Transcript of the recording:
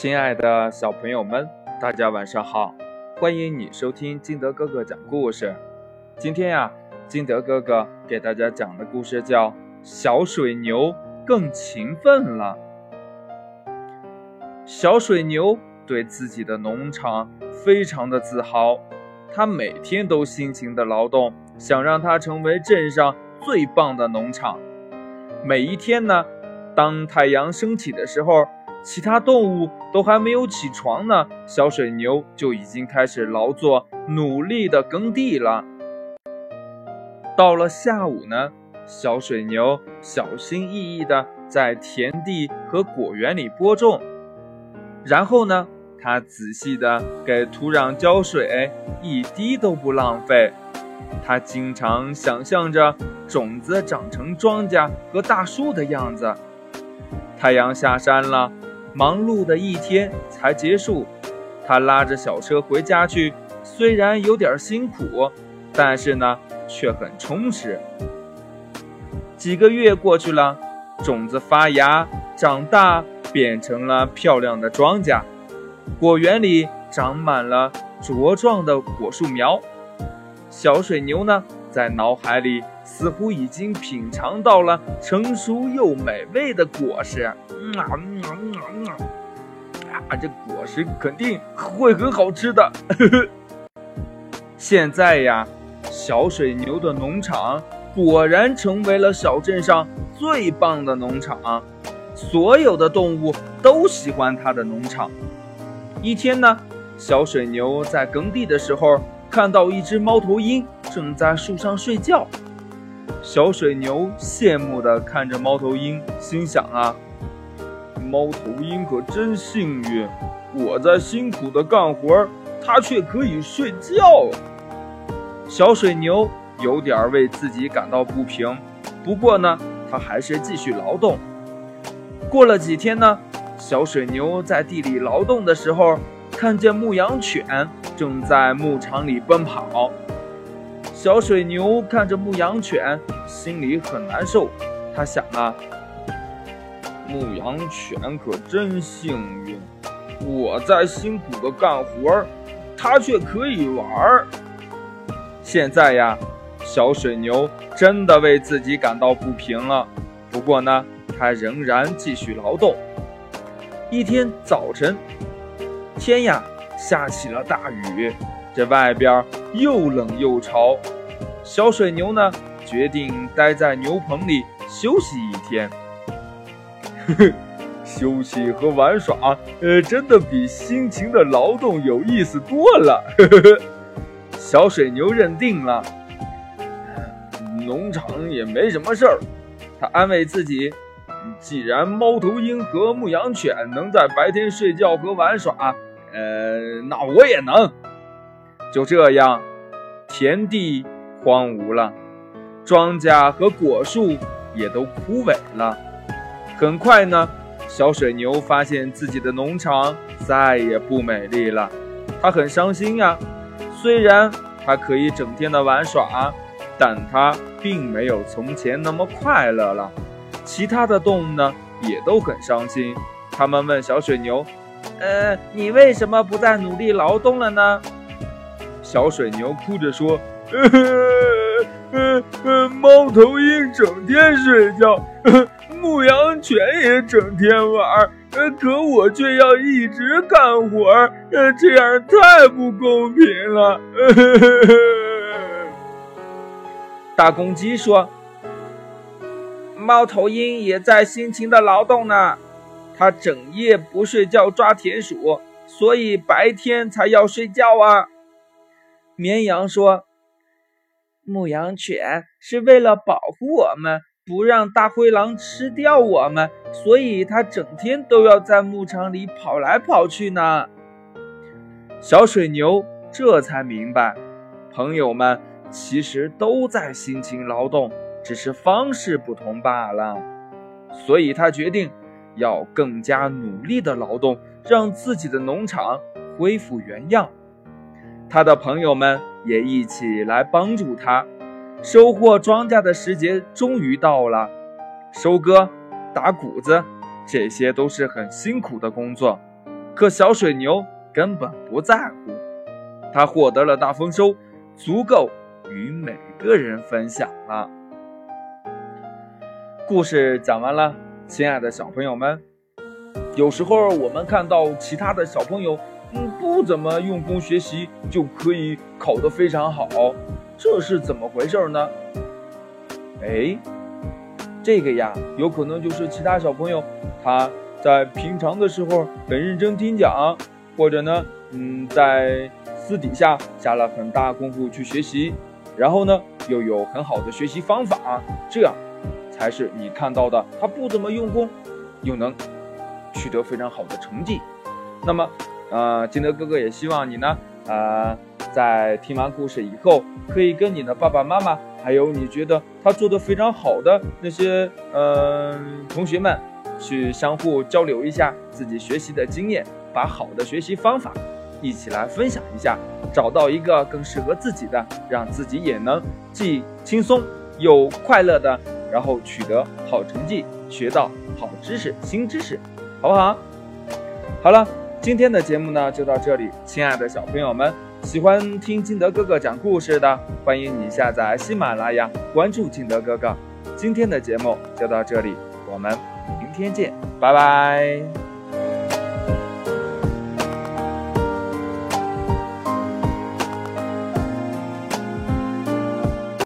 亲爱的小朋友们，大家晚上好！欢迎你收听金德哥哥讲故事。今天呀，金德哥哥给大家讲的故事叫《小水牛更勤奋了》。小水牛对自己的农场非常的自豪，他每天都辛勤的劳动，想让它成为镇上最棒的农场。每一天呢，当太阳升起的时候。其他动物都还没有起床呢，小水牛就已经开始劳作，努力的耕地了。到了下午呢，小水牛小心翼翼的在田地和果园里播种，然后呢，它仔细的给土壤浇水，一滴都不浪费。它经常想象着种子长成庄稼和大树的样子。太阳下山了。忙碌的一天才结束，他拉着小车回家去。虽然有点辛苦，但是呢，却很充实。几个月过去了，种子发芽、长大，变成了漂亮的庄稼。果园里长满了茁壮的果树苗。小水牛呢，在脑海里似乎已经品尝到了成熟又美味的果实。啊嗯啊嗯啊！啊，这果实肯定会很好吃的。现在呀，小水牛的农场果然成为了小镇上最棒的农场，所有的动物都喜欢它的农场。一天呢，小水牛在耕地的时候，看到一只猫头鹰正在树上睡觉。小水牛羡慕地看着猫头鹰，心想啊。猫头鹰可真幸运，我在辛苦的干活，它却可以睡觉。小水牛有点为自己感到不平，不过呢，它还是继续劳动。过了几天呢，小水牛在地里劳动的时候，看见牧羊犬正在牧场里奔跑。小水牛看着牧羊犬，心里很难受。他想啊。牧羊犬可真幸运，我在辛苦的干活，它却可以玩儿。现在呀，小水牛真的为自己感到不平了。不过呢，它仍然继续劳动。一天早晨，天呀下起了大雨，这外边又冷又潮。小水牛呢，决定待在牛棚里休息一天。休息和玩耍，呃，真的比辛勤的劳动有意思多了。小水牛认定了，农场也没什么事儿。他安慰自己，既然猫头鹰和牧羊犬能在白天睡觉和玩耍，呃，那我也能。就这样，田地荒芜了，庄稼和果树也都枯萎了。很快呢，小水牛发现自己的农场再也不美丽了，它很伤心呀。虽然它可以整天的玩耍，但它并没有从前那么快乐了。其他的动物呢，也都很伤心。他们问小水牛：“呃，你为什么不再努力劳动了呢？”小水牛哭着说：“呃呃呃，猫头鹰整天睡觉。”牧羊犬也整天玩，呃，可我却要一直干活，呃，这样太不公平了。大公鸡说：“猫头鹰也在辛勤的劳动呢，他整夜不睡觉抓田鼠，所以白天才要睡觉啊。”绵羊说：“牧羊犬是为了保护我们。”不让大灰狼吃掉我们，所以它整天都要在牧场里跑来跑去呢。小水牛这才明白，朋友们其实都在辛勤劳动，只是方式不同罢了。所以他决定要更加努力的劳动，让自己的农场恢复原样。他的朋友们也一起来帮助他。收获庄稼的时节终于到了，收割、打谷子，这些都是很辛苦的工作。可小水牛根本不在乎，他获得了大丰收，足够与每个人分享了。故事讲完了，亲爱的小朋友们，有时候我们看到其他的小朋友，嗯，不怎么用功学习就可以考得非常好，这是怎么回事呢？哎，这个呀，有可能就是其他小朋友他在平常的时候很认真听讲，或者呢，嗯，在私底下下了很大功夫去学习，然后呢，又有很好的学习方法，这样才是你看到的。他不怎么用功，又能取得非常好的成绩。那么，呃，金德哥哥也希望你呢，呃，在听完故事以后，可以跟你的爸爸妈妈。还有你觉得他做的非常好的那些嗯同学们，去相互交流一下自己学习的经验，把好的学习方法一起来分享一下，找到一个更适合自己的，让自己也能既轻松又快乐的，然后取得好成绩，学到好知识、新知识，好不好？好了，今天的节目呢就到这里，亲爱的小朋友们。喜欢听金德哥哥讲故事的，欢迎你下载喜马拉雅，关注金德哥哥。今天的节目就到这里，我们明天见，拜拜。